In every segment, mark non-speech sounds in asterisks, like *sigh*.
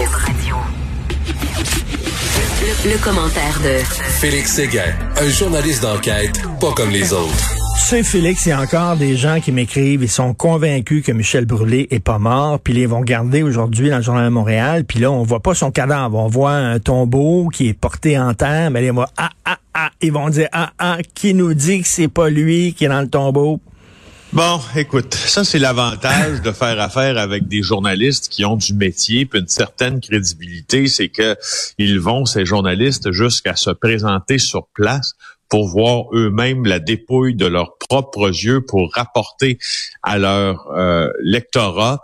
Le, le commentaire de Félix Séguin, un journaliste d'enquête pas comme les autres. Tu sais, Félix, il y a encore des gens qui m'écrivent, ils sont convaincus que Michel Brûlé est pas mort, puis ils vont garder aujourd'hui dans le Journal de Montréal, puis là, on voit pas son cadavre, on voit un tombeau qui est porté en terre, mais vont, ah, ah, ah, ils vont dire, ah, ah, qui nous dit que c'est pas lui qui est dans le tombeau? Bon, écoute, ça c'est l'avantage de faire affaire avec des journalistes qui ont du métier puis une certaine crédibilité, c'est que ils vont ces journalistes jusqu'à se présenter sur place pour voir eux-mêmes la dépouille de leurs propres yeux pour rapporter à leur euh, lectorat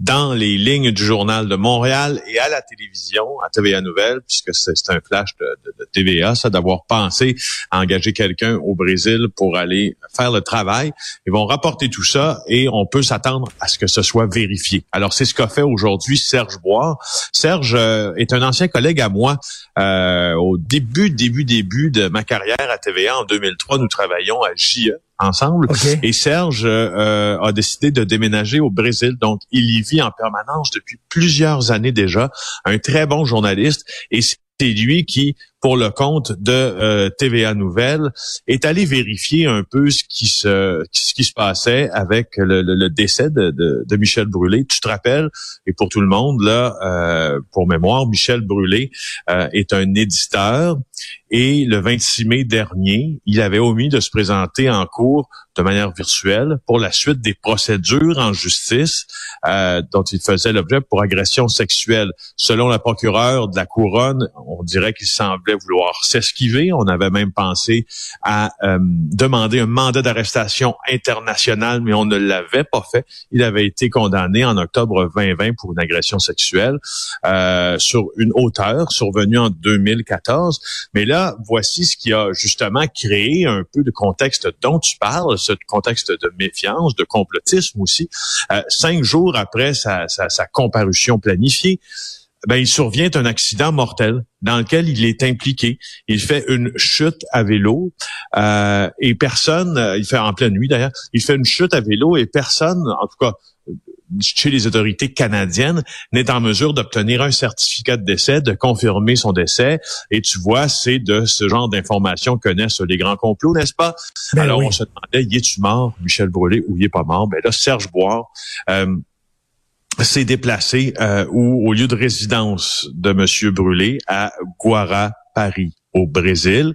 dans les lignes du journal de Montréal et à la télévision, à TVA Nouvelle, puisque c'est un flash de, de, de TVA, ça, d'avoir pensé à engager quelqu'un au Brésil pour aller faire le travail. Ils vont rapporter tout ça et on peut s'attendre à ce que ce soit vérifié. Alors, c'est ce qu'a fait aujourd'hui Serge Bois. Serge euh, est un ancien collègue à moi. Euh, au début, début, début de ma carrière à TVA en 2003, nous travaillions à JE ensemble. Et Serge euh, a décidé de déménager au Brésil. Donc, il y vit en permanence depuis plusieurs années déjà. Un très bon journaliste. Et c'est lui qui pour le compte de euh, TVA Nouvelle, est allé vérifier un peu ce qui se ce qui se passait avec le, le, décès de, de, de, Michel Brûlé. Tu te rappelles Et pour tout le monde là, euh, pour mémoire, Michel Brûlé euh, est un éditeur et le 26 mai dernier, il avait omis de se présenter en cours de manière virtuelle pour la suite des procédures en justice euh, dont il faisait l'objet pour agression sexuelle. Selon la procureure de la couronne, on dirait qu'il semblait vouloir s'esquiver. On avait même pensé à euh, demander un mandat d'arrestation international, mais on ne l'avait pas fait. Il avait été condamné en octobre 2020 pour une agression sexuelle euh, sur une hauteur survenue en 2014. Mais là, voici ce qui a justement créé un peu de contexte dont tu parles, ce contexte de méfiance, de complotisme aussi. Euh, cinq jours après sa, sa, sa comparution planifiée, ben, il survient un accident mortel dans lequel il est impliqué. Il fait une chute à vélo euh, et personne, il fait en pleine nuit d'ailleurs, il fait une chute à vélo et personne, en tout cas chez les autorités canadiennes, n'est en mesure d'obtenir un certificat de décès, de confirmer son décès. Et tu vois, c'est de ce genre d'informations que connaissent les grands complots, n'est-ce pas? Ben Alors, on se demandait, y est-tu mort, Michel Brûlé, ou il est pas mort? Ben là, Serge Boire, euh, s'est déplacé euh, au lieu de résidence de Monsieur Brûlé à Guara, Paris au Brésil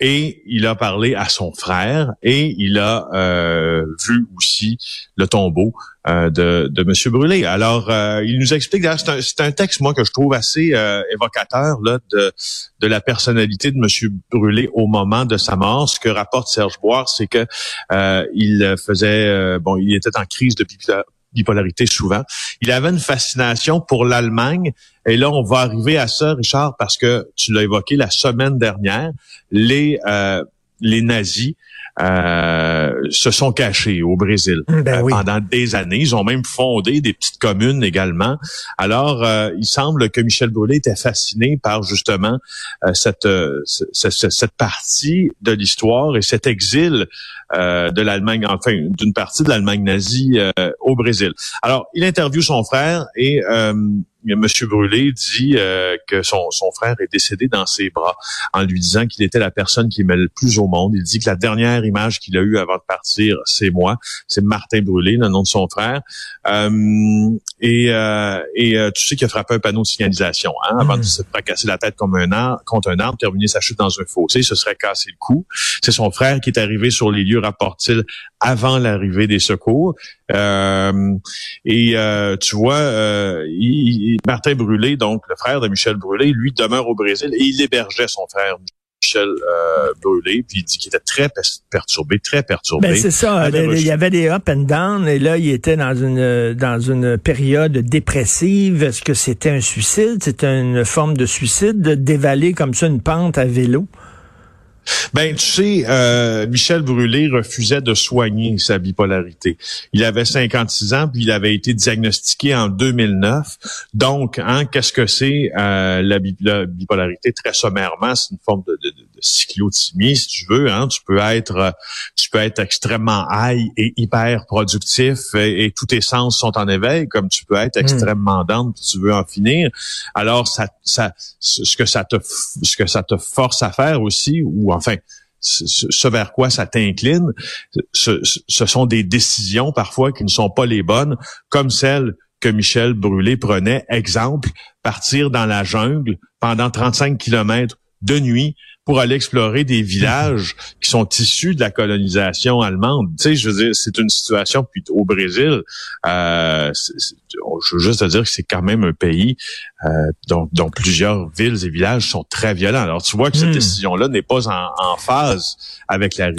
et il a parlé à son frère et il a euh, vu aussi le tombeau euh, de, de Monsieur Brûlé. Alors, il nous explique, c'est un, texte, moi, que je trouve assez évocateur là, de, de la personnalité de Monsieur Brûlé au moment de sa mort. Ce que rapporte Serge Boire, c'est que il faisait, bon, il était en crise de bipolarité souvent. Il avait une fascination pour l'Allemagne. Et là, on va arriver à ça, Richard, parce que tu l'as évoqué la semaine dernière. Les, euh, les nazis euh, se sont cachés au Brésil ben euh, pendant des années. Ils ont même fondé des petites communes également. Alors, euh, il semble que Michel Brûlé était fasciné par justement cette, cette, cette partie de l'histoire et cet exil de l'Allemagne, enfin d'une partie de l'Allemagne nazie au Brésil. Alors, il interviewe son frère et Monsieur Brûlé dit euh, que son, son frère est décédé dans ses bras en lui disant qu'il était la personne qui aimait le plus au monde. Il dit que la dernière image qu'il a eue avant de partir, c'est moi. C'est Martin Brûlé, le nom de son frère. Euh, et euh, et euh, tu sais qu'il a frappé un panneau de signalisation hein, avant de mm. se fracasser la tête comme un arbre, contre un arbre, terminer sa chute dans un fossé. Ce serait cassé le cou. C'est son frère qui est arrivé sur les lieux, rapporte-t-il, avant l'arrivée des secours. Euh, et euh, tu vois, euh, Martin Brûlé, donc le frère de Michel Brûlé, lui demeure au Brésil et il hébergeait son frère Michel euh, Brûlé, puis il dit qu'il était très perturbé, très perturbé. Ben c'est ça. Il y avait des up and down, et là, il était dans une dans une période dépressive. Est-ce que c'était un suicide? C'était une forme de suicide, de dévaler comme ça une pente à vélo? Ben, tu sais, euh, Michel Brûlé refusait de soigner sa bipolarité. Il avait 56 ans, puis il avait été diagnostiqué en 2009. Donc, hein, qu'est-ce que c'est euh, la, bipolarité? Très sommairement, c'est une forme de, de, de, cyclothymie, si tu veux. Hein. Tu peux être, tu peux être extrêmement high et hyper productif, et, tous tes sens sont en éveil, comme tu peux être hmm. extrêmement down, puis tu veux en finir. Alors, ça, ça, ce que ça te, ce que ça te force à faire aussi, ou enfin, ce vers quoi ça t'incline, ce, sont des décisions parfois qui ne sont pas les bonnes, comme celle que Michel Brûlé prenait. Exemple, partir dans la jungle pendant 35 kilomètres de nuit pour aller explorer des villages qui sont issus de la colonisation allemande. Tu sais, je veux dire, c'est une situation puis au Brésil. Euh, je veux juste te dire que c'est quand même un pays euh, dont, dont, plusieurs villes et villages sont très violents. Alors, tu vois que cette hmm. décision-là n'est pas en, en, phase avec la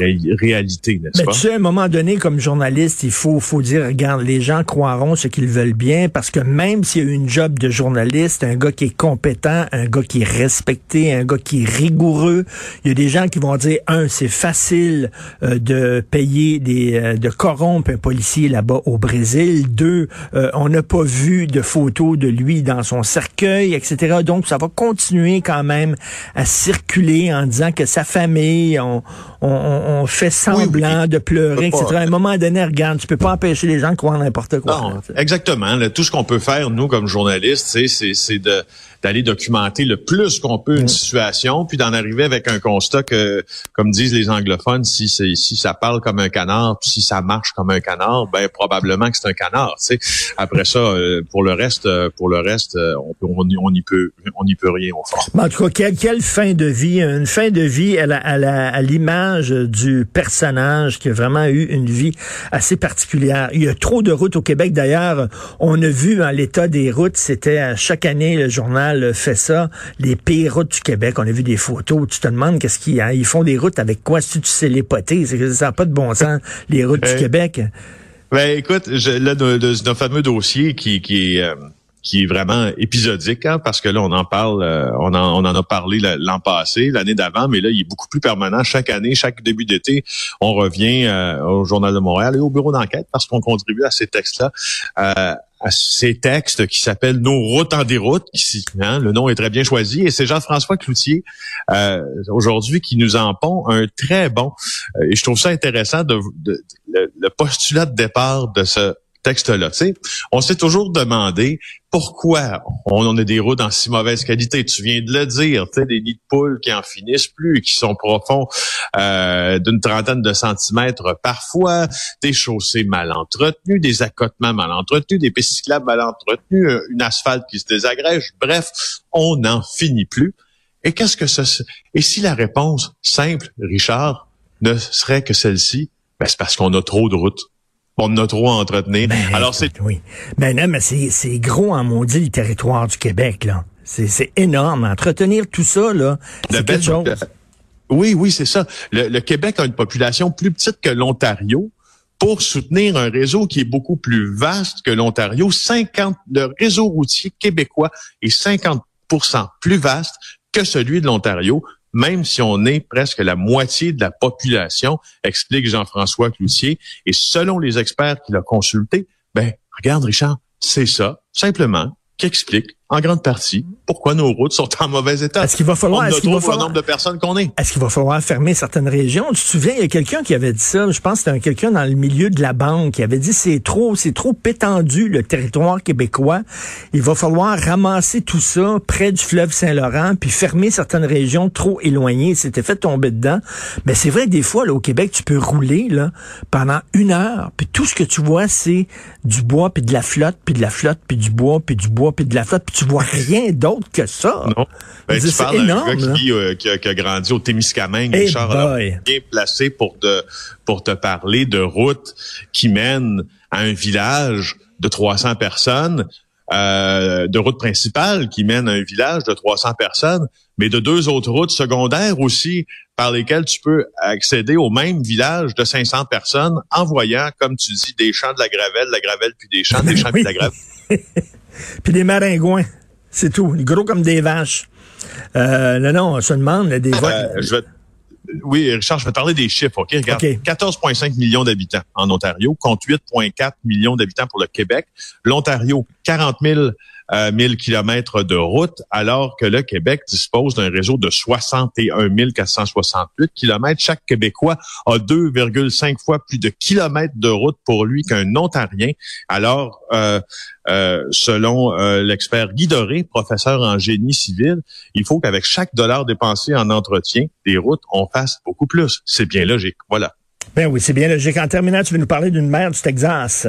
réalité, n'est-ce pas? Tu sais, à un moment donné, comme journaliste, il faut, faut dire, regarde, les gens croiront ce qu'ils veulent bien, parce que même s'il y a une job de journaliste, un gars qui est compétent, un gars qui est respecté, un gars qui est rigoureux, il y a des gens qui vont dire, un, c'est facile euh, de payer des, euh, de corrompre un policier là-bas au Brésil. Deux, euh, on n'a pas vu de photos de lui dans son cercle etc. Donc, ça va continuer quand même à circuler en disant que sa famille, on, on, fait semblant de pleurer, etc. À un moment donné, regarde, tu peux pas empêcher les gens de croire n'importe quoi. Non, exactement. tout ce qu'on peut faire, nous, comme journalistes, c'est d'aller documenter le plus qu'on peut une mm. situation, puis d'en arriver avec un constat que, comme disent les anglophones, si si ça parle comme un canard, puis si ça marche comme un canard, ben probablement que c'est un canard. Après ça, euh, pour le reste, euh, pour le reste, euh, on peut, on, y peut, on peut rien au fond. en tout cas, quelle, fin de vie, une fin de vie à, à l'image du personnage qui a vraiment eu une vie assez particulière. Il y a trop de routes au Québec. D'ailleurs, on a vu hein, l'état des routes. C'était chaque année le journal fait ça, les pires routes du Québec. On a vu des photos. Tu te demandes qu'est-ce qu'ils Ils font des routes avec quoi? Si tu sais les poter, ça n'a pas de bon sens, les routes du Québec. Ben écoute, je, là, d'un fameux dossier qui, qui est... Euh, qui est vraiment épisodique, hein, parce que là, on en parle, euh, on, en, on en a parlé l'an passé, l'année d'avant, mais là, il est beaucoup plus permanent. Chaque année, chaque début d'été, on revient euh, au Journal de Montréal et au bureau d'enquête parce qu'on contribue à ces textes-là. Euh, à ces textes qui s'appellent Nos routes en déroute. Qui, hein, le nom est très bien choisi. Et c'est Jean-François Cloutier, euh, aujourd'hui, qui nous en pond un très bon. et je trouve ça intéressant de le postulat de départ de ce texte-là. On s'est toujours demandé pourquoi on, a des routes en si mauvaise qualité. Tu viens de le dire, tu sais, des nids de poules qui en finissent plus, qui sont profonds euh, d'une trentaine de centimètres parfois, des chaussées mal entretenues, des accotements mal entretenus, des pistes cyclables mal entretenues, euh, une asphalte qui se désagrège. Bref, on n'en finit plus. Et qu'est-ce que ça... Et si la réponse simple, Richard, ne serait que celle-ci, ben c'est parce qu'on a trop de routes on a trop à entretenir. Ben, Alors c'est oui. Ben non, mais c'est gros en maudit le territoire du Québec là. C'est énorme. Entretenir tout ça là, c'est quelque chose. Oui, oui, c'est ça. Le, Québec a une population plus petite que l'Ontario pour soutenir un réseau qui est beaucoup plus vaste que l'Ontario. 50, le réseau routier québécois est 50% plus vaste que celui de l'Ontario même si on est presque la moitié de la population, explique Jean-François Cloutier. Et selon les experts qu'il a consultés, ben, regarde Richard, c'est ça, simplement, qui explique en grande partie pourquoi nos routes sont en mauvais état? Est-ce qu'il va falloir, est-ce qu'il va falloir, nombre de personnes qu'on est. Est-ce qu'il va falloir fermer certaines régions? Tu te souviens, il y a quelqu'un qui avait dit ça, je pense que c'était quelqu'un dans le milieu de la banque qui avait dit c'est trop, c'est trop étendu le territoire québécois. Il va falloir ramasser tout ça près du fleuve Saint-Laurent puis fermer certaines régions trop éloignées. C'était fait tomber dedans. Mais c'est vrai, des fois, là, au Québec, tu peux rouler, là, pendant une heure puis tout ce que tu vois, c'est du bois puis de la flotte puis de la flotte puis du bois puis du bois puis de la flotte tu vois rien d'autre que ça. Non. Ben, tu parles d'un gars qui, euh, qui, a, qui, a, grandi au Témiscamingue, hey Richard, bien placé pour te, pour te parler de routes qui mènent à un village de 300 personnes euh, de route principale qui mène à un village de 300 personnes, mais de deux autres routes secondaires aussi par lesquelles tu peux accéder au même village de 500 personnes en voyant, comme tu dis, des champs de la gravelle, de la gravelle puis des champs, des *laughs* champs puis de la gravelle. *laughs* puis des maringouins, c'est tout, gros comme des vaches. Euh, non, non, on se demande des euh, je vais oui, Richard, je vais parler des chiffres, OK? Regarde, 14,5 millions d'habitants en Ontario, contre 8,4 millions d'habitants pour le Québec. L'Ontario, 40 000 euh, 1000 kilomètres de route, alors que le Québec dispose d'un réseau de 61 468 kilomètres. Chaque Québécois a 2,5 fois plus de kilomètres de route pour lui qu'un Ontarien. Alors, euh, euh, selon euh, l'expert Guy Doré, professeur en génie civil, il faut qu'avec chaque dollar dépensé en entretien des routes, on fasse beaucoup plus. C'est bien logique. Voilà. Ben oui, c'est bien logique. En terminant, tu veux nous parler d'une mère du Texas.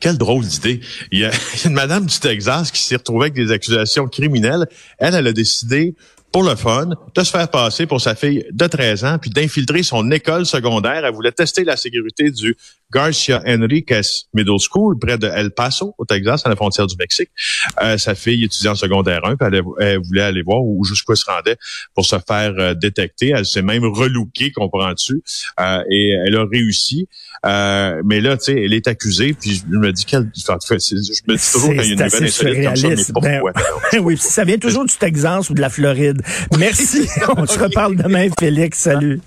Quelle drôle d'idée. *laughs* Il y a une madame du Texas qui s'est retrouvée avec des accusations criminelles. Elle, elle a décidé pour le fun, de se faire passer pour sa fille de 13 ans, puis d'infiltrer son école secondaire. Elle voulait tester la sécurité du Garcia Enriquez Middle School, près de El Paso, au Texas, à la frontière du Mexique. Euh, sa fille étudiait en secondaire 1, puis elle, elle, voulait aller voir où jusqu'où elle se rendait pour se faire euh, détecter. Elle s'est même relookée, comprends-tu, euh, et elle a réussi. Euh, mais là, tu sais, elle est accusée, puis je me dis qu'elle... Je me dis toujours qu'il y a une nouvelle insolite comme ça, mais pourquoi? Ben, *laughs* oui, ça vient toujours du Texas ou de la Floride. Merci. *laughs* On se reparle demain, Félix. Salut.